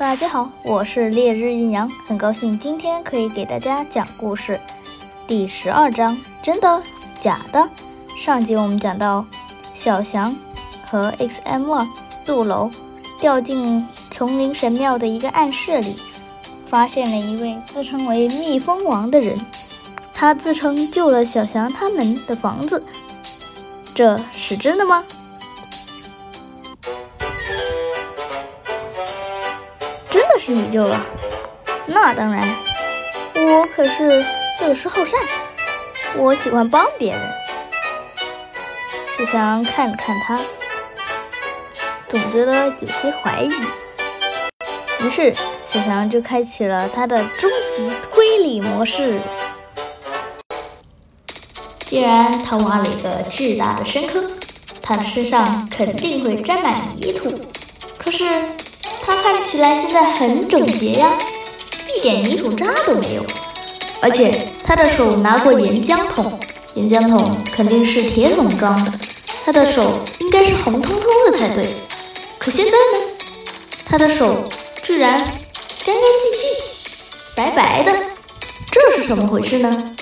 大家好，我是烈日阴阳，很高兴今天可以给大家讲故事。第十二章，真的假的？上集我们讲到，小翔和 X M 二杜楼掉进丛林神庙的一个暗室里，发现了一位自称为蜜蜂王的人，他自称救了小翔他们的房子，这是真的吗？是你救了，那当然，我可是乐施好善，我喜欢帮别人。小强看了看他，总觉得有些怀疑，于是小强就开启了他的终极推理模式。既然他挖了一个巨大的深坑，他的身上肯定会沾满泥土，可是。他看起来现在很整洁呀，一点泥土渣都没有。而且他的手拿过岩浆桶，岩浆桶肯定是铁桶装的，他的手应该是红彤彤的才对。可现在呢，他的手居然干干净净、白白的，这是怎么回事呢？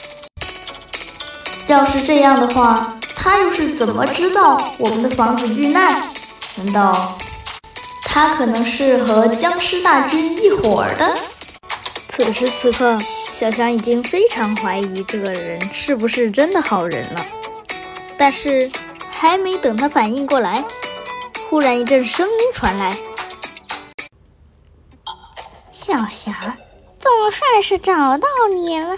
要是这样的话，他又是怎么知道我们的房子遇难？难道？他可能是和僵尸大军一伙儿的。此时此刻，小翔已经非常怀疑这个人是不是真的好人了。但是，还没等他反应过来，忽然一阵声音传来：“小翔，总算是找到你了。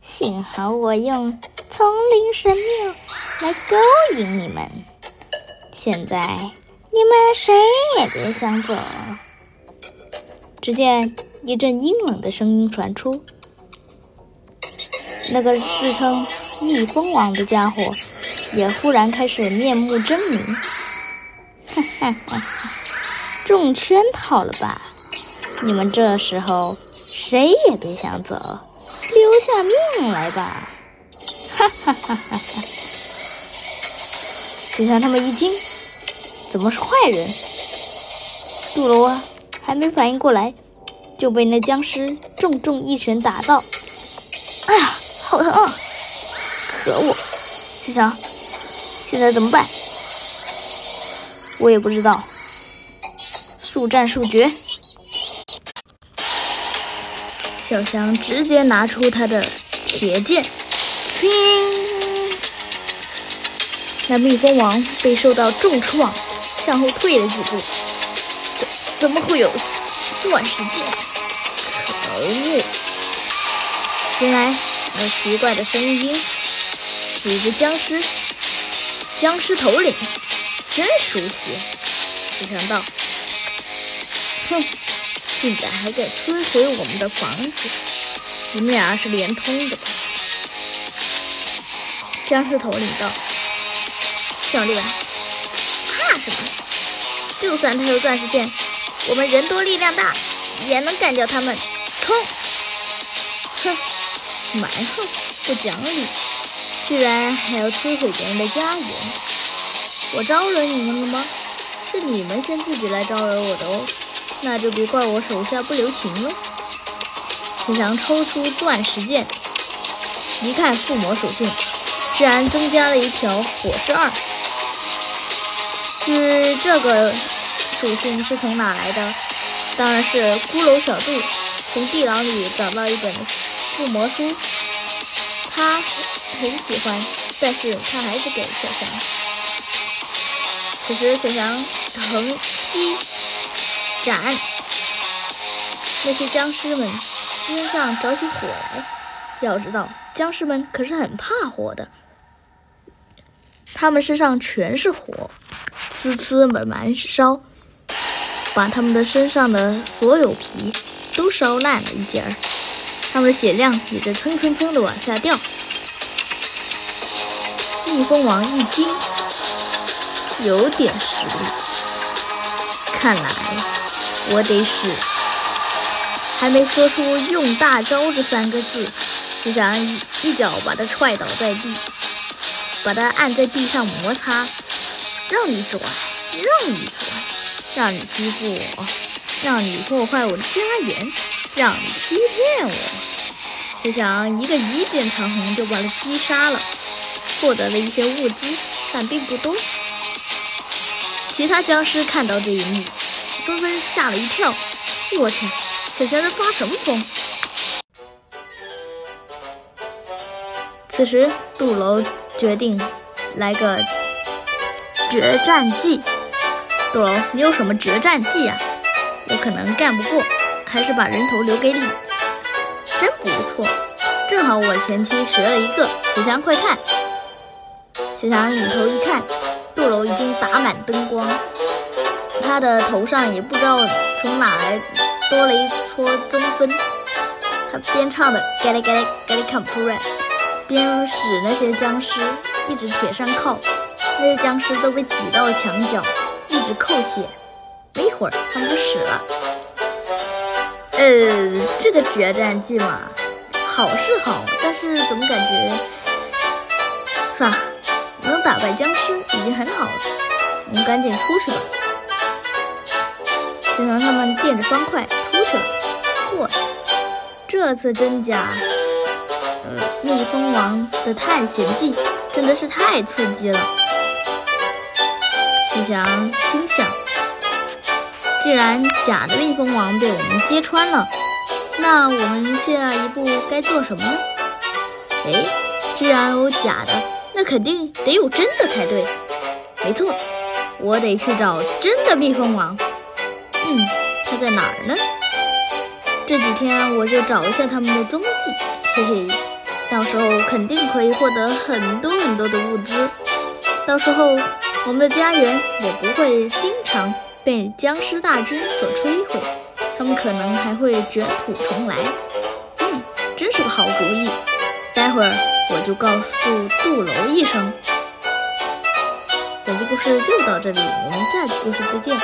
幸好我用丛林神庙来勾引你们，现在。”你们谁也别想走！只见一阵阴冷的声音传出，那个自称蜜蜂王的家伙也忽然开始面目狰狞。哈哈！中圈套了吧？你们这时候谁也别想走，留下命来吧！哈哈哈哈哈！就像他们一惊。怎么是坏人？杜罗，还没反应过来，就被那僵尸重重一拳打到。哎呀，好疼啊！可恶！小翔，现在怎么办？我也不知道。速战速决！小翔直接拿出他的铁剑，青！那蜜蜂王被受到重创。向后退了几步，怎怎么会有钻石剑？可恶！原来那奇怪的声音是一个僵尸，僵尸头领，真熟悉。没想到，哼，竟然还敢摧毁我们的房子！你们俩是连通的吧？僵尸头领道：“兄弟们。”什么？就算他有钻石剑，我们人多力量大，也能干掉他们。冲！哼，蛮横，不讲理，居然还要摧毁别人的家园！我招惹你们了吗？是你们先自己来招惹我的哦，那就别怪我手下不留情喽。小强抽出钻石剑，一看附魔属性，居然增加了一条火势二。至这个属性是从哪来的？当然是骷髅小杜从地牢里找到一本附魔书，他很喜欢，但是他还是给小翔。此时小翔横劈斩，那些僵尸们身上着起火来。要知道，僵尸们可是很怕火的，他们身上全是火。呲呲的燃烧，把他们的身上的所有皮都烧烂了一截儿，他们的血量也在蹭蹭蹭的往下掉。蜜蜂王一惊，有点实力，看来我得使。还没说出“用大招”这三个字，就想一脚把他踹倒在地，把他按在地上摩擦。让你转，让你转，让你欺负我，让你破坏我的家园，让你欺骗我。谁想一个一箭长虹就把他击杀了，获得了一些物资，但并不多。其他僵尸看到这一幕，纷纷吓了一跳。我去，小强在发什么疯？此时，杜楼决定来个决战计。杜楼，你有什么决战计啊？我可能干不过，还是把人头留给你。真不错，正好我前期学了一个。小强，快看！小强领头一看，杜楼已经打满灯光，他的头上也不知道从哪来多了一撮增分。他边唱的 “get it get it get it come to r 边使那些僵尸一直铁上靠，那些僵尸都被挤到了墙角，一直扣血。没一会儿，他们就死了。呃，这个决战计嘛，好是好，但是怎么感觉……算了，能打败僵尸已经很好了。我们赶紧出去吧。就让他们垫着方块出去了。我去，这次真假？呃，蜜蜂王的探险记真的是太刺激了。徐翔心想：既然假的蜜蜂王被我们揭穿了，那我们下一步该做什么呢？哎，既然有假的，那肯定得有真的才对。没错，我得去找真的蜜蜂王。嗯，他在哪儿呢？这几天我就找一下他们的踪迹，嘿嘿。到时候肯定可以获得很多很多的物资，到时候我们的家园也不会经常被僵尸大军所摧毁，他们可能还会卷土重来。嗯，真是个好主意。待会儿我就告诉杜楼一声。本期故事就到这里，我们下期故事再见。